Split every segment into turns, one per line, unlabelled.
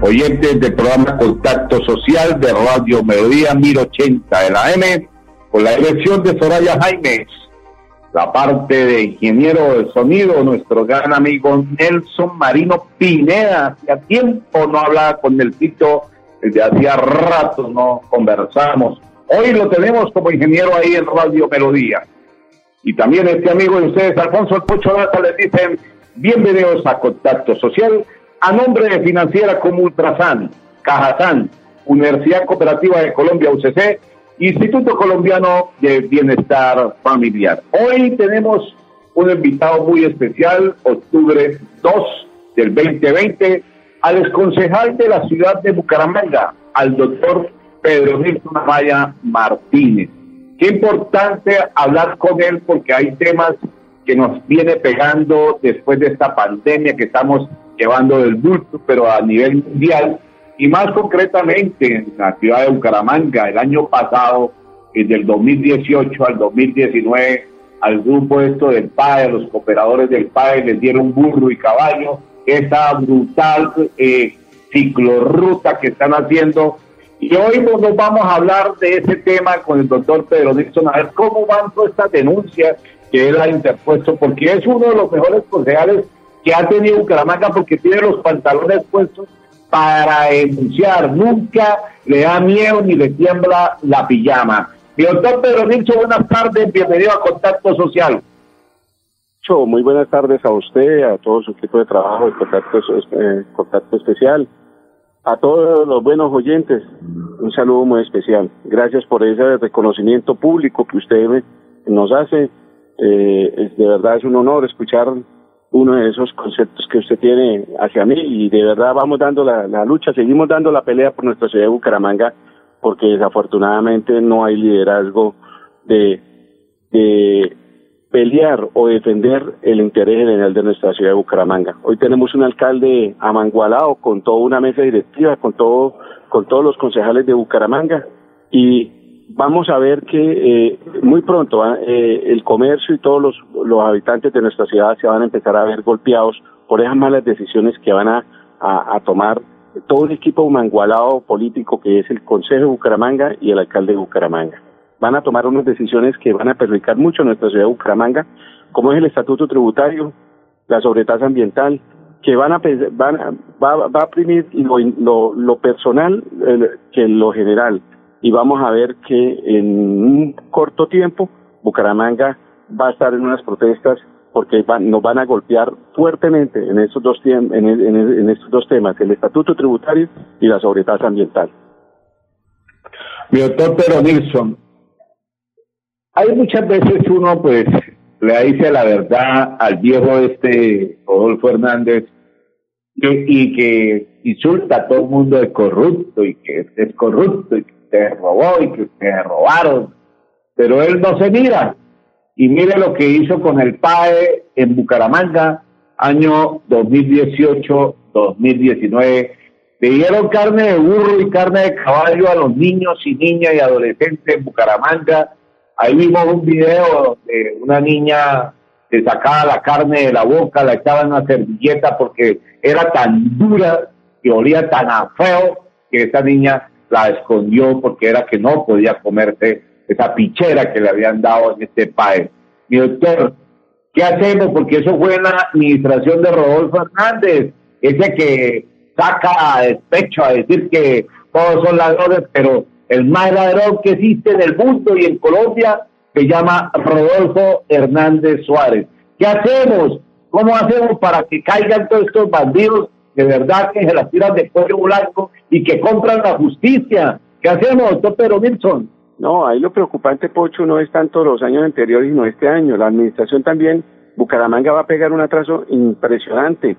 oyentes del programa Contacto Social de Radio Melodía 1080 de la M, con la elección de Soraya Jaimes, la parte de ingeniero de sonido, nuestro gran amigo Nelson Marino Pineda. Hacía tiempo no hablaba con el Tito, desde hacía rato no conversamos. Hoy lo tenemos como ingeniero ahí en Radio Melodía. Y también este amigo de ustedes, Alfonso El Pocho Lata, les dicen bienvenidos a Contacto Social a nombre de Financiera como Ultrasan, Cajazán, Universidad Cooperativa de Colombia, UCC, Instituto Colombiano de Bienestar Familiar. Hoy tenemos un invitado muy especial, octubre 2 del 2020, al exconcejal de la ciudad de Bucaramanga, al doctor Pedro Nilsson Amaya Martínez. Qué importante hablar con él porque hay temas que nos viene pegando después de esta pandemia que estamos llevando del bulto, pero a nivel mundial, y más concretamente en la ciudad de Bucaramanga, el año pasado, del 2018 al 2019, al grupo esto del PAE, los cooperadores del PAE les dieron burro y caballo, esa brutal eh, ciclorruta que están haciendo. Y hoy nos vamos a hablar de ese tema con el doctor Pedro Nixon, a ver cómo van todas estas denuncias que él ha interpuesto, porque es uno de los mejores concejales que ha tenido Bucaramanga porque tiene los pantalones puestos para denunciar. Nunca le da miedo ni le tiembla la pijama. Mi doctor Pedro Nilsson, buenas tardes, bienvenido a Contacto Social.
Muy buenas tardes a usted, a todo su equipo de trabajo de Contacto, eh, Contacto Especial, a todos los buenos oyentes, un saludo muy especial. Gracias por ese reconocimiento público que usted nos hace. Eh, de verdad es un honor escuchar uno de esos conceptos que usted tiene hacia mí y de verdad vamos dando la, lucha, seguimos dando la pelea por nuestra ciudad de Bucaramanga porque desafortunadamente no hay liderazgo de, de pelear o defender el interés general de nuestra ciudad de Bucaramanga. Hoy tenemos un alcalde amangualado con toda una mesa directiva, con todo, con todos los concejales de Bucaramanga y vamos a ver que eh, muy pronto eh, el comercio y todos los, los, habitantes de nuestra ciudad se van a empezar a ver golpeados por esas malas decisiones que van a, a, tomar todo el equipo mangualado político que es el Consejo de Bucaramanga y el alcalde de Bucaramanga. Van a tomar unas decisiones que van a perjudicar mucho a nuestra ciudad de Bucaramanga, como es el estatuto tributario, la sobretasa ambiental, que van a, van va, va a primir lo, lo, lo personal que lo general y vamos a ver que en un corto tiempo Bucaramanga va a estar en unas protestas porque nos van a golpear fuertemente en estos dos en, en, estos dos temas, el estatuto tributario y la sobretasa ambiental.
Mi doctor Pedro Nilsson, hay muchas veces uno pues le dice la verdad al viejo este Rodolfo Hernández y que insulta a todo el mundo de corrupto y que es corrupto y que te robó y que te robaron, pero él no se mira. Y mire lo que hizo con el PAE en Bucaramanga, año 2018-2019. Le dieron carne de burro y carne de caballo a los niños y niñas y adolescentes en Bucaramanga. Ahí vimos un video de una niña que sacaba la carne de la boca, la echaba en una servilleta porque era tan dura y olía tan a feo que esa niña la escondió porque era que no podía comerse esa pichera que le habían dado en este país. Mi doctor, ¿qué hacemos? Porque eso fue la administración de Rodolfo Hernández, ese que saca despecho a decir que todos son ladrones, pero el más ladrón que existe en el mundo y en Colombia se llama Rodolfo Hernández Suárez. ¿Qué hacemos? ¿Cómo hacemos para que caigan todos estos bandidos de verdad que se las tiran de cuello blanco y que compran la justicia. ¿Qué hacemos, doctor Pedro?
No, ahí lo preocupante, Pocho, no es tanto los años anteriores, sino este año. La administración también, Bucaramanga va a pegar un atraso impresionante.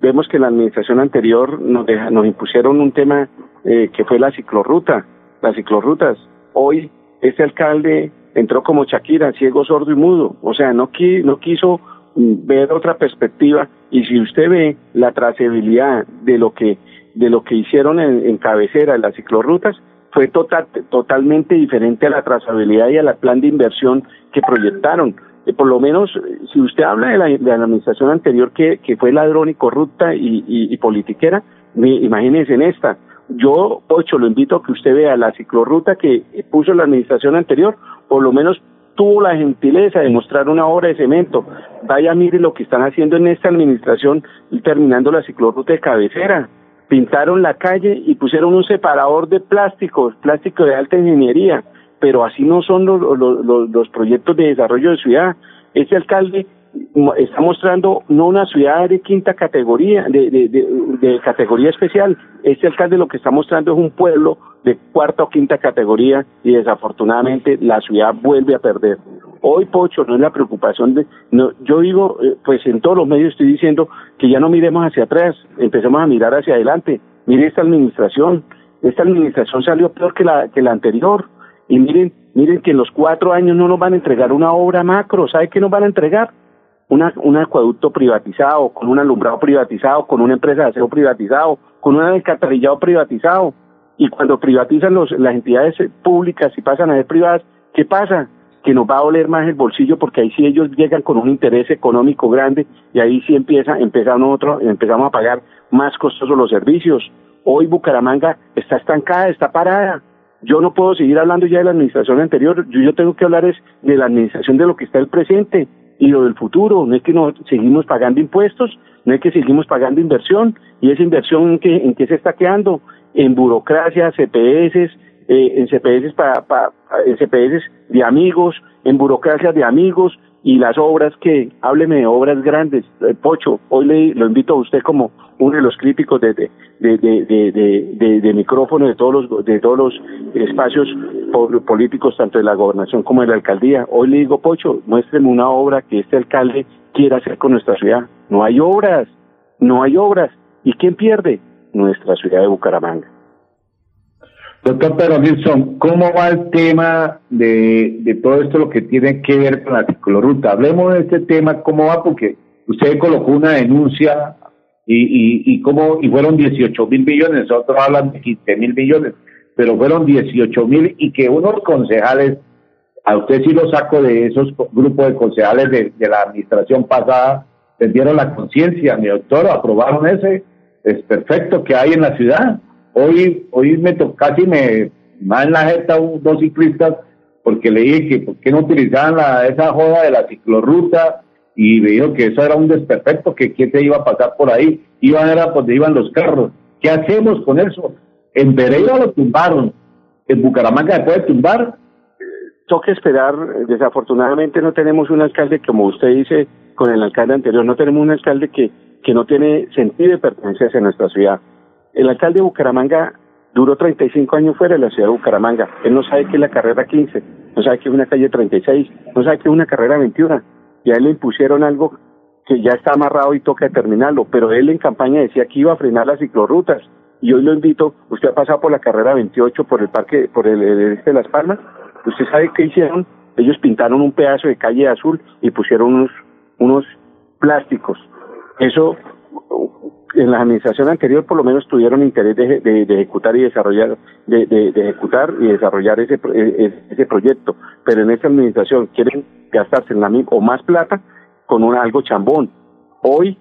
Vemos que la administración anterior nos, nos impusieron un tema eh, que fue la ciclorruta. las ciclorrutas. Hoy este alcalde entró como Shakira, ciego, sordo y mudo. O sea, no, no quiso mm, ver otra perspectiva. Y si usted ve la trazabilidad de lo que, de lo que hicieron en, cabecera en las ciclorrutas, fue total, totalmente diferente a la trazabilidad y al plan de inversión que proyectaron. Eh, por lo menos, si usted habla de la, de la administración anterior que, que, fue ladrón y corrupta y, y, politiquera, imagínense en esta. Yo, Ocho, lo invito a que usted vea la ciclorruta que puso la administración anterior, por lo menos tuvo la gentileza de mostrar una obra de cemento. Vaya, mire lo que están haciendo en esta administración terminando la ciclorruta de cabecera. Pintaron la calle y pusieron un separador de plásticos, plástico de alta ingeniería, pero así no son los, los, los proyectos de desarrollo de ciudad. Este alcalde está mostrando no una ciudad de quinta categoría, de, de, de, categoría especial. Este alcalde lo que está mostrando es un pueblo de cuarta o quinta categoría y desafortunadamente la ciudad vuelve a perder. Hoy, Pocho, no es la preocupación de... No, yo digo, eh, pues en todos los medios estoy diciendo que ya no miremos hacia atrás, empecemos a mirar hacia adelante. Mire esta administración, esta administración salió peor que la, que la anterior. Y miren, miren que en los cuatro años no nos van a entregar una obra macro. ¿Sabe qué nos van a entregar? una, un acueducto privatizado, con un alumbrado privatizado, con una empresa de aseo privatizado, con un alcantarillado privatizado. Y cuando privatizan los, las entidades públicas y pasan a ser privadas, ¿qué pasa? Que nos va a doler más el bolsillo porque ahí sí ellos llegan con un interés económico grande y ahí sí empieza, empezamos, nosotros, empezamos a pagar más costosos los servicios. Hoy Bucaramanga está estancada, está parada. Yo no puedo seguir hablando ya de la administración anterior, yo, yo tengo que hablar es de la administración de lo que está el presente y lo del futuro, no es que no seguimos pagando impuestos, no es que seguimos pagando inversión, y esa inversión en qué, en qué se está quedando, en burocracia, CPS, eh, en CPS para, en CPS de amigos, en burocracia de amigos, y las obras que, hábleme de obras grandes, eh, Pocho, hoy le, lo invito a usted como uno de los críticos de, de, de, de, de, micrófono de todos los, de todos los espacios políticos, tanto de la gobernación como de la alcaldía. Hoy le digo, Pocho, muéstreme una obra que este alcalde quiera hacer con nuestra ciudad. No hay obras, no hay obras. ¿Y quién pierde? Nuestra ciudad de Bucaramanga.
Doctor Pedro Nilsson, ¿cómo va el tema de, de todo esto lo que tiene que ver con la cicloruta? Hablemos de este tema, ¿cómo va? Porque usted colocó una denuncia y, y, y, cómo, y fueron 18 mil millones, nosotros hablan de 15 mil millones, pero fueron 18 mil y que unos concejales, a usted sí lo saco de esos grupos de concejales de, de la administración pasada, tendieron la conciencia, mi doctor, aprobaron ese, es perfecto que hay en la ciudad Hoy, hoy me tocó, casi me más en la jeta dos ciclistas porque le dije que por qué no utilizaban la, esa joda de la ciclorruta y me dijo que eso era un desperfecto, que quién se iba a pasar por ahí, iban a donde iban los carros. ¿Qué hacemos con eso? En Pereira lo tumbaron, en Bucaramanga se puede tumbar.
Toca esperar, desafortunadamente no tenemos un alcalde, como usted dice, con el alcalde anterior, no tenemos un alcalde que, que no tiene sentido de pertenencia en nuestra ciudad. El alcalde de Bucaramanga duró 35 años fuera de la ciudad de Bucaramanga. Él no sabe qué es la carrera 15, no sabe qué es una calle 36, no sabe qué es una carrera 21. Y a él le impusieron algo que ya está amarrado y toca terminarlo, pero él en campaña decía que iba a frenar las ciclorrutas. Y hoy lo invito, usted ha pasado por la carrera 28, por el parque, por el, este de Las Palmas, usted sabe qué hicieron, ellos pintaron un pedazo de calle azul y pusieron unos, unos plásticos. Eso en la administración anterior por lo menos tuvieron interés de, ejecutar y desarrollar de, ejecutar y desarrollar ese e, ese proyecto pero en esta administración quieren gastarse en la o más plata con un algo chambón hoy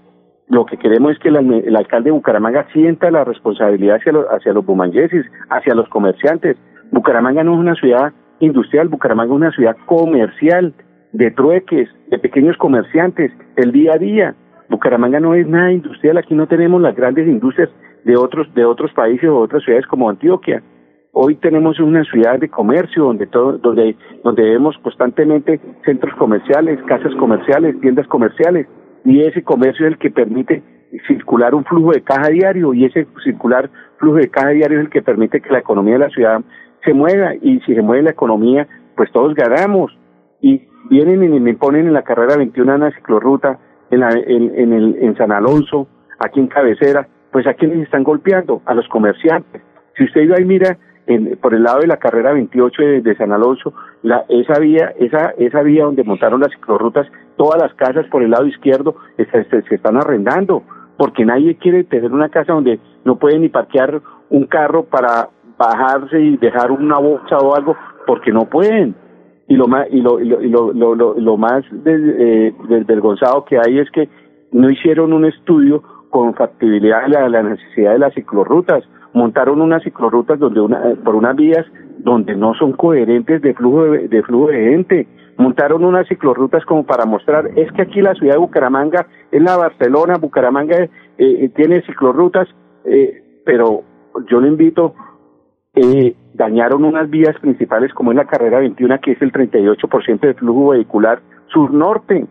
lo que queremos es que el, alcalde de Bucaramanga sienta la responsabilidad hacia los, hacia los bumangueses, hacia los comerciantes. Bucaramanga no es una ciudad industrial, Bucaramanga es una ciudad comercial, de trueques, de pequeños comerciantes, el día a día. Bucaramanga no es nada industrial, aquí no tenemos las grandes industrias de otros de otros países o otras ciudades como Antioquia. Hoy tenemos una ciudad de comercio donde todo, donde donde vemos constantemente centros comerciales, casas comerciales, tiendas comerciales y ese comercio es el que permite circular un flujo de caja diario y ese circular flujo de caja diario es el que permite que la economía de la ciudad se mueva y si se mueve la economía pues todos ganamos y vienen y me ponen en la carrera 21 una ciclorruta en, en, el, en San Alonso, aquí en Cabecera, pues a quienes están golpeando, a los comerciantes. Si usted iba y mira por el lado de la carrera 28 de, San Alonso, la, esa vía, esa, esa vía donde montaron las ciclorrutas, todas las casas por el lado izquierdo se, están arrendando, porque nadie quiere tener una casa donde no puede ni parquear un carro para bajarse y dejar una bolsa o algo, porque no pueden. Y lo más, y lo, y lo, lo, lo, lo más eh, desvergonzado que hay es que no hicieron un estudio con factibilidad de la, la necesidad de las ciclorrutas montaron unas ciclorrutas donde una, por unas vías donde no son coherentes de flujo de, flujo de gente. Montaron unas ciclorrutas como para mostrar, es que aquí la ciudad de Bucaramanga es la Barcelona, Bucaramanga eh, eh, tiene ciclorrutas, eh, pero yo le invito, eh, dañaron unas vías principales como es la carrera 21, que es el 38% de flujo vehicular sur-norte.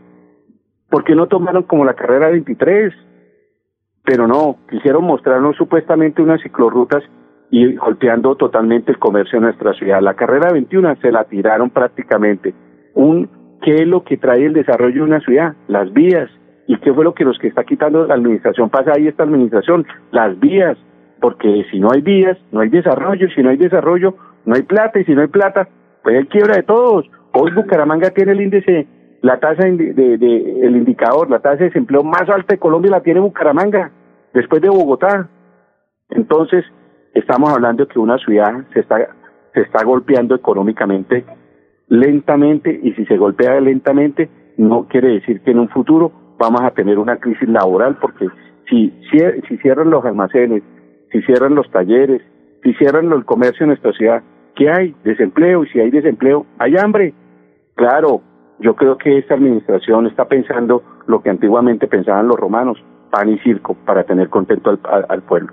¿Por qué no tomaron como la carrera 23? pero no, quisieron mostrarnos supuestamente unas ciclorrutas y golpeando totalmente el comercio de nuestra ciudad. La carrera 21 se la tiraron prácticamente. Un, ¿Qué es lo que trae el desarrollo de una ciudad? Las vías. ¿Y qué fue lo que nos que está quitando la administración pasa ahí esta administración? Las vías. Porque si no hay vías, no hay desarrollo. Si no hay desarrollo, no hay plata. Y si no hay plata, pues hay quiebra de todos. Hoy Bucaramanga tiene el índice, la tasa de, el indicador, la tasa de desempleo más alta de Colombia la tiene Bucaramanga después de Bogotá. Entonces, estamos hablando de que una ciudad se está, se está golpeando económicamente lentamente y si se golpea lentamente no quiere decir que en un futuro vamos a tener una crisis laboral porque si, si, cierran los almacenes, si cierran los talleres, si cierran el comercio en nuestra ciudad, ¿qué hay? Desempleo y si hay desempleo, hay hambre. Claro, yo creo que esta administración está pensando lo que antiguamente pensaban los romanos, pan y circo para tener contento al, al, pueblo.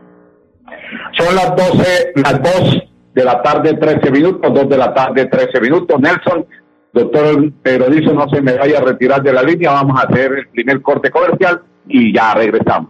Son las 12, las 2 de la tarde, 13 minutos, 2 de la tarde, 13 minutos. Nelson, doctor Pedro dice no se me vaya a retirar de la línea, vamos a hacer el primer corte comercial y ya regresamos.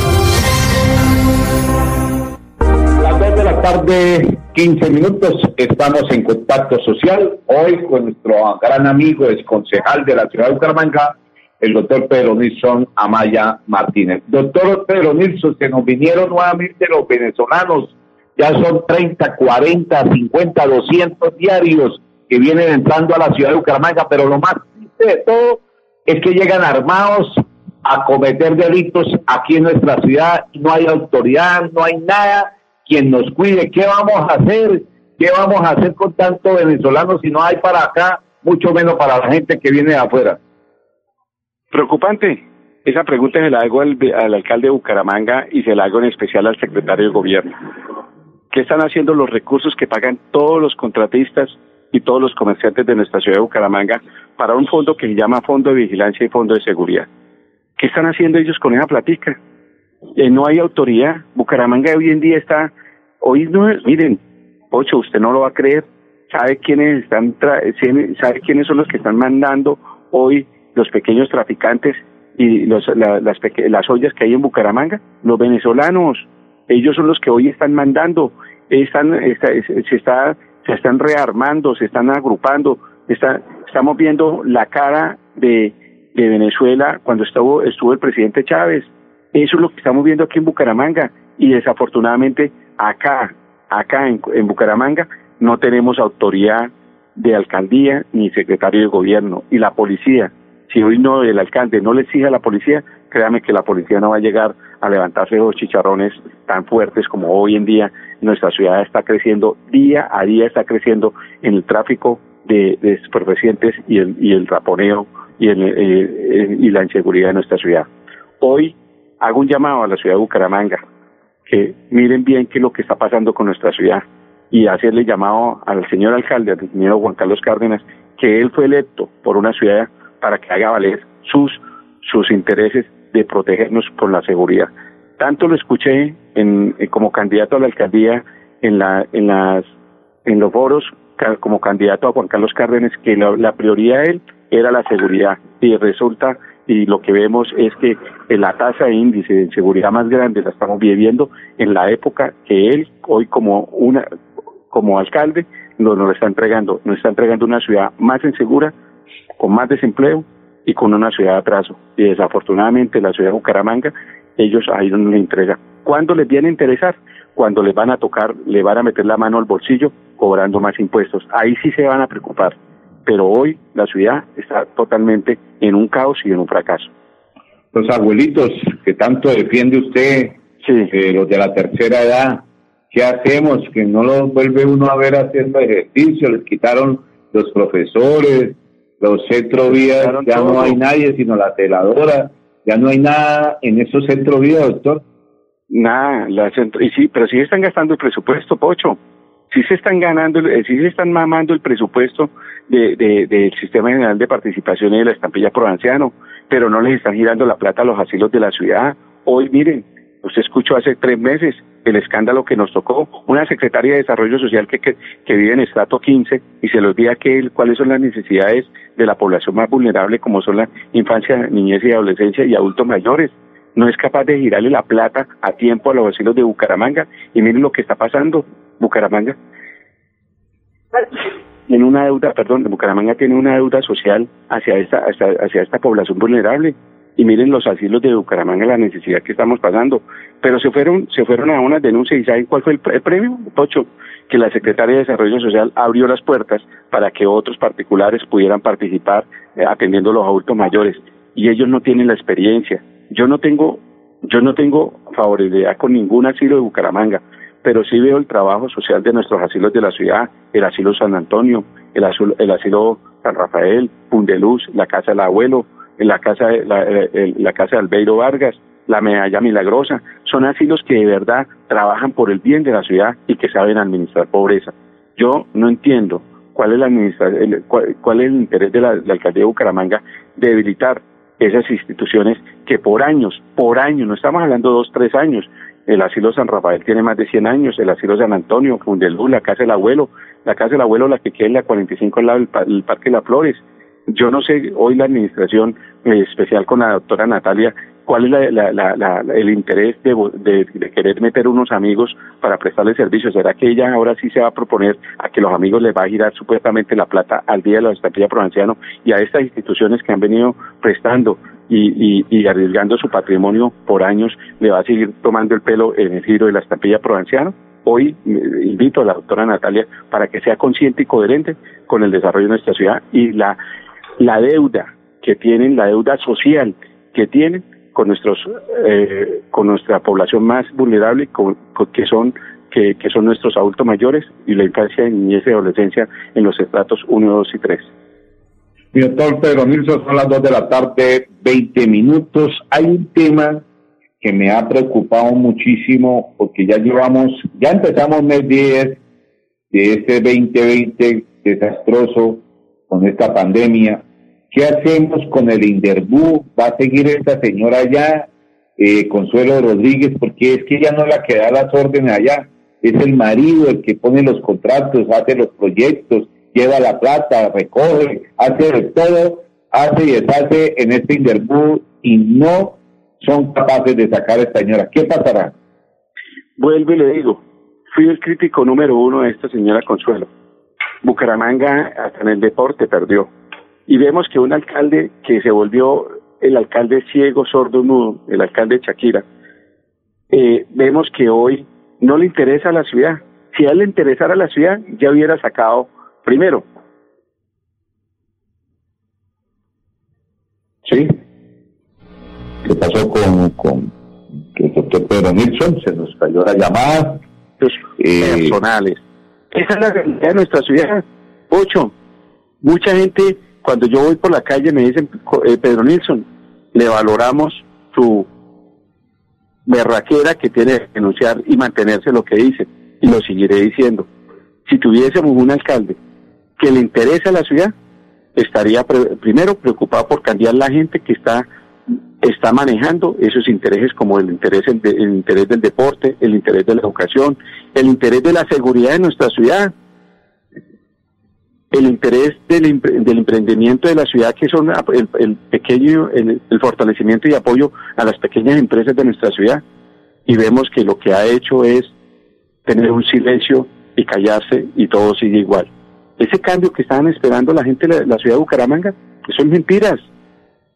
La tarde 15 minutos, estamos en contacto social. Hoy con nuestro gran amigo, es concejal de la ciudad de Bucaramanga, el doctor Pedro Nilsson Amaya Martínez. Doctor Pedro Nilsson, se nos vinieron nuevamente los venezolanos. Ya son 30, 40, 50, 200 diarios que vienen entrando a la ciudad de Bucaramanga, pero lo más triste de todo es que llegan armados a cometer delitos aquí en nuestra ciudad no hay autoridad, no hay nada quien nos cuide. ¿Qué vamos a hacer? ¿Qué vamos a hacer con tanto venezolano si no hay para acá, mucho menos para la gente que viene de afuera?
Preocupante. Esa pregunta se la hago al, alcalde de Bucaramanga y se la hago en especial al secretario de gobierno. ¿Qué están haciendo los recursos que pagan todos los contratistas y todos los comerciantes de nuestra ciudad de Bucaramanga para un fondo que se llama Fondo de Vigilancia y Fondo de Seguridad? ¿Qué están haciendo ellos con esa platica? Eh, no hay autoridad. Bucaramanga hoy en día está Hoy no, miren, Ocho, usted no lo va a creer, sabe quiénes están, sabe quiénes son los que están mandando hoy los pequeños traficantes y los, las, las ollas que hay en Bucaramanga, los venezolanos, ellos son los que hoy están mandando, están, se está, se están rearmando, se están agrupando, está, estamos viendo la cara de, de Venezuela cuando estuvo, estuvo el presidente Chávez, eso es lo que estamos viendo aquí en Bucaramanga. Y desafortunadamente acá, acá en, Bucaramanga, no tenemos autoridad de alcaldía ni secretario de gobierno. Y la policía, si hoy no el alcalde no le exige a la policía, créame que la policía no va a llegar a levantarse los chicharrones tan fuertes como hoy en día nuestra ciudad está creciendo, día a día está creciendo en el tráfico de, de y el, y el raponeo y, el, eh, eh, y la inseguridad de nuestra ciudad. Hoy hago un llamado a la ciudad de Bucaramanga, que miren bien qué es lo que está pasando con nuestra ciudad y hacerle llamado al señor alcalde, al señor Juan Carlos Cárdenas, que él fue electo por una ciudad para que haga valer sus, sus intereses de protegernos por la seguridad. Tanto lo escuché en, como candidato a la alcaldía en, la, en, las, en los foros como candidato a Juan Carlos Cárdenas que la, prioridad de él era la seguridad y resulta y lo que vemos es que la tasa de índice de inseguridad más grande la estamos viviendo en la época que él hoy como una como alcalde nos, nos está entregando, nos está entregando una ciudad más insegura, con más desempleo y con una ciudad de atraso. Y desafortunadamente la ciudad de Bucaramanga, ellos ahí no le entregan. ¿Cuándo les viene a interesar? Cuando les van a tocar, le van a meter la mano al bolsillo cobrando más impuestos. Ahí sí se van a preocupar. Pero hoy la ciudad está totalmente en un caos y en un fracaso.
Los abuelitos que tanto defiende usted, sí. Eh, los de la tercera edad, ¿qué hacemos? Que no los vuelve uno a ver haciendo ejercicio, les quitaron los profesores, los centrovías, ya no hay nadie sino la teladora, ya no hay nada en esos centrovías, doctor.
Nada, la centro, y sí, pero sí están gastando el presupuesto, Pocho. Sí se están ganando, eh, sí se están mamando el presupuesto de, de, del Sistema General de Participación y de la Estampilla Provinciano, pero no les están girando la plata a los asilos de la ciudad. Hoy, miren, usted escuchó hace tres meses el escándalo que nos tocó, una secretaria de Desarrollo Social que, que, vive en estrato 15 y se le olvida que cuáles son las necesidades de la población más vulnerable como son la infancia, niñez y adolescencia y adultos mayores. No es capaz de girarle la plata a tiempo a los vecinos de Bucaramanga y miren lo que está pasando. Bucaramanga tiene una deuda, perdón, Bucaramanga tiene una deuda social hacia esta, hacia, hacia esta población vulnerable y miren los asilos de Bucaramanga la necesidad que estamos pasando. Pero se fueron, se fueron a una denuncia y ¿saben cuál fue el, premio, Pocho? Que la Secretaría de Desarrollo Social abrió las puertas para que otros particulares pudieran participar eh, atendiendo a los adultos mayores y ellos no tienen la experiencia. Yo no tengo, yo no tengo favorabilidad con ningún asilo de Bucaramanga, pero sí veo el trabajo social de nuestros asilos de la ciudad, el asilo San Antonio, el asilo, el asilo San Rafael, Pundeluz, la Casa del Abuelo, la casa la, eh, la casa de Albeiro Vargas, la Medalla Milagrosa, son asilos que de verdad trabajan por el bien de la ciudad y que saben administrar pobreza. Yo no entiendo cuál es, la el, cuál, es el interés de la, alcaldía de Bucaramanga de debilitar esas instituciones que por años, por años, no estamos hablando dos, tres años, el asilo San Rafael tiene más de 100 años, el asilo San Antonio, Fundelú, la casa del abuelo, la casa del abuelo, la que queda en la 45 al lado del, Parque de Las Flores, yo no sé hoy la administración eh, especial con la doctora Natalia cuál es la, el interés de, de, querer meter unos amigos para prestarle servicios. ¿Será que ella ahora sí se va a proponer a que los amigos les va a girar supuestamente la plata al día de la estampilla provinciano y a estas instituciones que han venido prestando y, y, arriesgando su patrimonio por años, le va a seguir tomando el pelo en el giro de la estampilla provinciano? Hoy eh, invito a la doctora Natalia para que sea consciente y coherente con el desarrollo de nuestra ciudad y la la deuda que tienen, la deuda social que tienen con nuestros eh, con nuestra población más vulnerable que son que, que, son nuestros adultos mayores y la infancia, niñez y adolescencia en los estratos 1, 2 y 3.
Doctor Pedro Nilsson, son las 2 de la tarde, 20 minutos. Hay un tema que me ha preocupado muchísimo porque ya llevamos, ya empezamos mes 10 de este 2020 desastroso con esta pandemia. ¿Qué hacemos con el Inderbú? ¿Va a seguir esta señora allá, eh, Consuelo Rodríguez? Porque es que ella no la que da las órdenes allá. Es el marido el que pone los contratos, hace los proyectos, lleva la plata, recoge, hace de todo, hace y deshace en este Inderbú y no son capaces de sacar a esta señora. ¿Qué pasará?
Vuelvo y le digo, fui el crítico número uno de esta señora Consuelo Bucaramanga hasta en el deporte perdió. Y vemos que un alcalde que se volvió el alcalde ciego, sordo, mudo, el alcalde de Shakira, eh, vemos que hoy no le interesa la ciudad. Si a él le interesara la ciudad, ya hubiera sacado primero.
Sí. ¿Qué pasó con, con el doctor Pedro Nilsson se nos cayó la llamada.
Eh, personales. Esa es la realidad de nuestra ciudad. Ocho. Mucha gente, cuando yo voy por la calle, me dicen, eh, Pedro Nilsson, le valoramos su berraquera que tiene que denunciar y mantenerse lo que dice. Y lo seguiré diciendo. Si tuviésemos un alcalde que le interesa a la ciudad, estaría primero preocupado por cambiar la gente que está está manejando esos intereses como el interés el, interés del deporte, el interés de la educación, el interés de la seguridad de nuestra ciudad, el interés del, del emprendimiento de la ciudad, que son el, pequeño, el, fortalecimiento y apoyo a las pequeñas empresas de nuestra ciudad. Y vemos que lo que ha hecho es tener un silencio y callarse y todo sigue igual. Ese cambio que estaban esperando la gente de la, ciudad de Bucaramanga, son mentiras.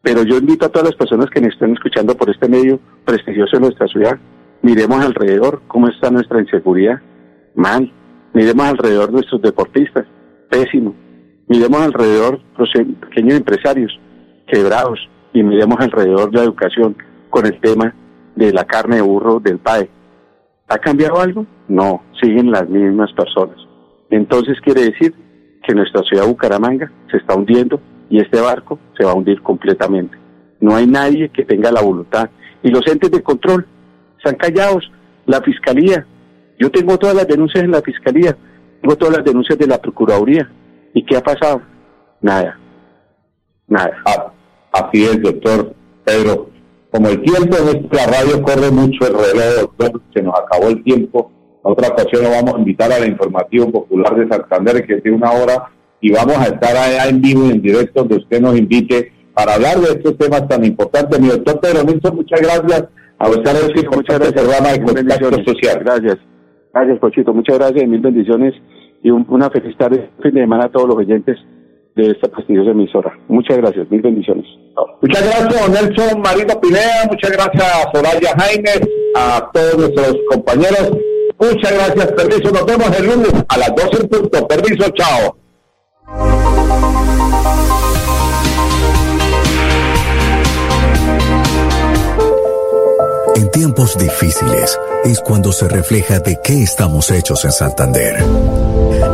Pero yo invito a todas las personas que me estén escuchando por este medio prestigioso de nuestra ciudad, miremos alrededor cómo está nuestra inseguridad. Mal. Miremos alrededor nuestros deportistas. Pésimo. Miremos alrededor los pequeños empresarios quebrados y miremos alrededor la educación con el tema de la carne de burro del PAE. ¿Ha cambiado algo? No, siguen las mismas personas. Entonces quiere decir que nuestra ciudad Bucaramanga se está hundiendo y este barco se va a hundir completamente. No hay nadie que tenga la voluntad. Y los entes de control están callados. La fiscalía. Yo tengo todas las denuncias en la fiscalía. Tengo todas las denuncias de la Procuraduría. ¿Y qué ha pasado? Nada. Nada.
Ah, así es, doctor Pedro. Como el tiempo en esta radio corre mucho el reloj, doctor, se nos acabó el tiempo otra ocasión lo vamos a invitar a la Información Popular de Santander, que tiene una hora, y vamos a estar allá en vivo y en directo donde usted nos invite para hablar de estos temas tan importantes. Mi doctor Pedro Nilsson, muchas gracias a usted, muchas gracias, programa de Contacto Social.
Gracias. Gracias, Pochito. Muchas gracias y mil bendiciones y una feliz tarde, fin de semana a todos los oyentes de esta prestigiosa emisora. Muchas gracias, mil bendiciones.
Muchas gracias, Nelson Marino Pineda, muchas gracias a Soraya Jaime, a todos nuestros compañeros. Muchas gracias, permiso. Nos vemos el lunes a las 12 en punto. Permiso, chao.
En tiempos difíciles es cuando se refleja de qué estamos hechos en Santander.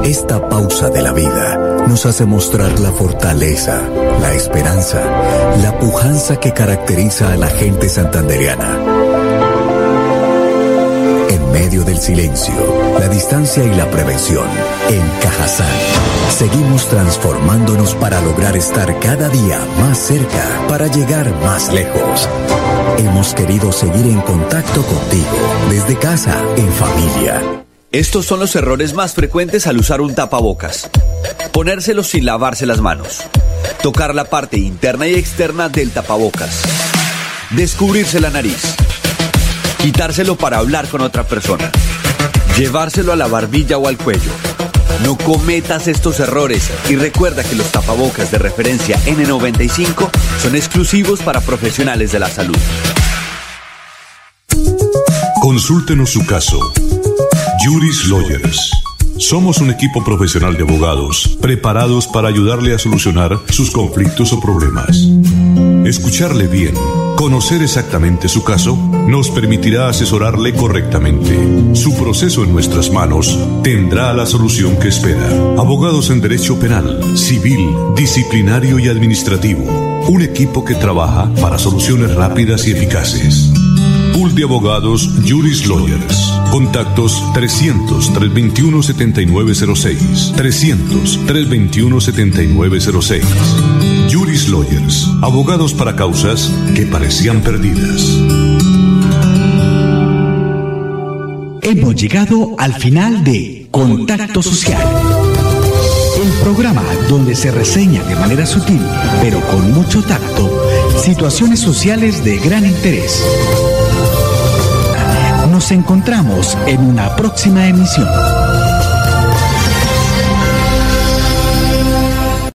Esta pausa de la vida nos hace mostrar la fortaleza, la esperanza, la pujanza que caracteriza a la gente santanderiana medio del silencio, la distancia y la prevención, en Cajazán seguimos transformándonos para lograr estar cada día más cerca, para llegar más lejos. Hemos querido seguir en contacto contigo, desde casa, en familia.
Estos son los errores más frecuentes al usar un tapabocas. Ponérselo sin lavarse las manos. Tocar la parte interna y externa del tapabocas. Descubrirse la nariz Quitárselo para hablar con otra persona. Llevárselo a la barbilla o al cuello. No cometas estos errores y recuerda que los tapabocas de referencia N95 son exclusivos para profesionales de la salud.
Consúltenos su caso. Juris Lawyers. Somos un equipo profesional de abogados preparados para ayudarle a solucionar sus conflictos o problemas. Escucharle bien Conocer exactamente su caso nos permitirá asesorarle correctamente. Su proceso en nuestras manos tendrá la solución que espera. Abogados en Derecho Penal, Civil, Disciplinario y Administrativo. Un equipo que trabaja para soluciones rápidas y eficaces. Pool de abogados Juris Lawyers. Contactos 300-321-7906. 300-321-7906. Juris Lawyers. Abogados para causas que parecían perdidas.
Hemos llegado al final de Contacto Social. El programa donde se reseña de manera sutil, pero con mucho tacto, situaciones sociales de gran interés. Nos encontramos en una próxima emisión.